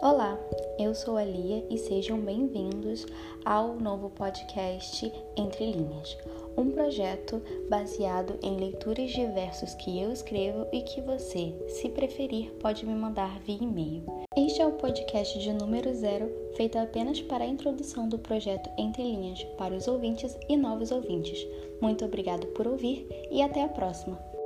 Olá, eu sou a Lia e sejam bem-vindos ao novo podcast Entre Linhas, um projeto baseado em leituras de versos que eu escrevo e que você, se preferir, pode me mandar via e-mail. Este é o podcast de número zero, feito apenas para a introdução do projeto Entre Linhas para os ouvintes e novos ouvintes. Muito obrigado por ouvir e até a próxima!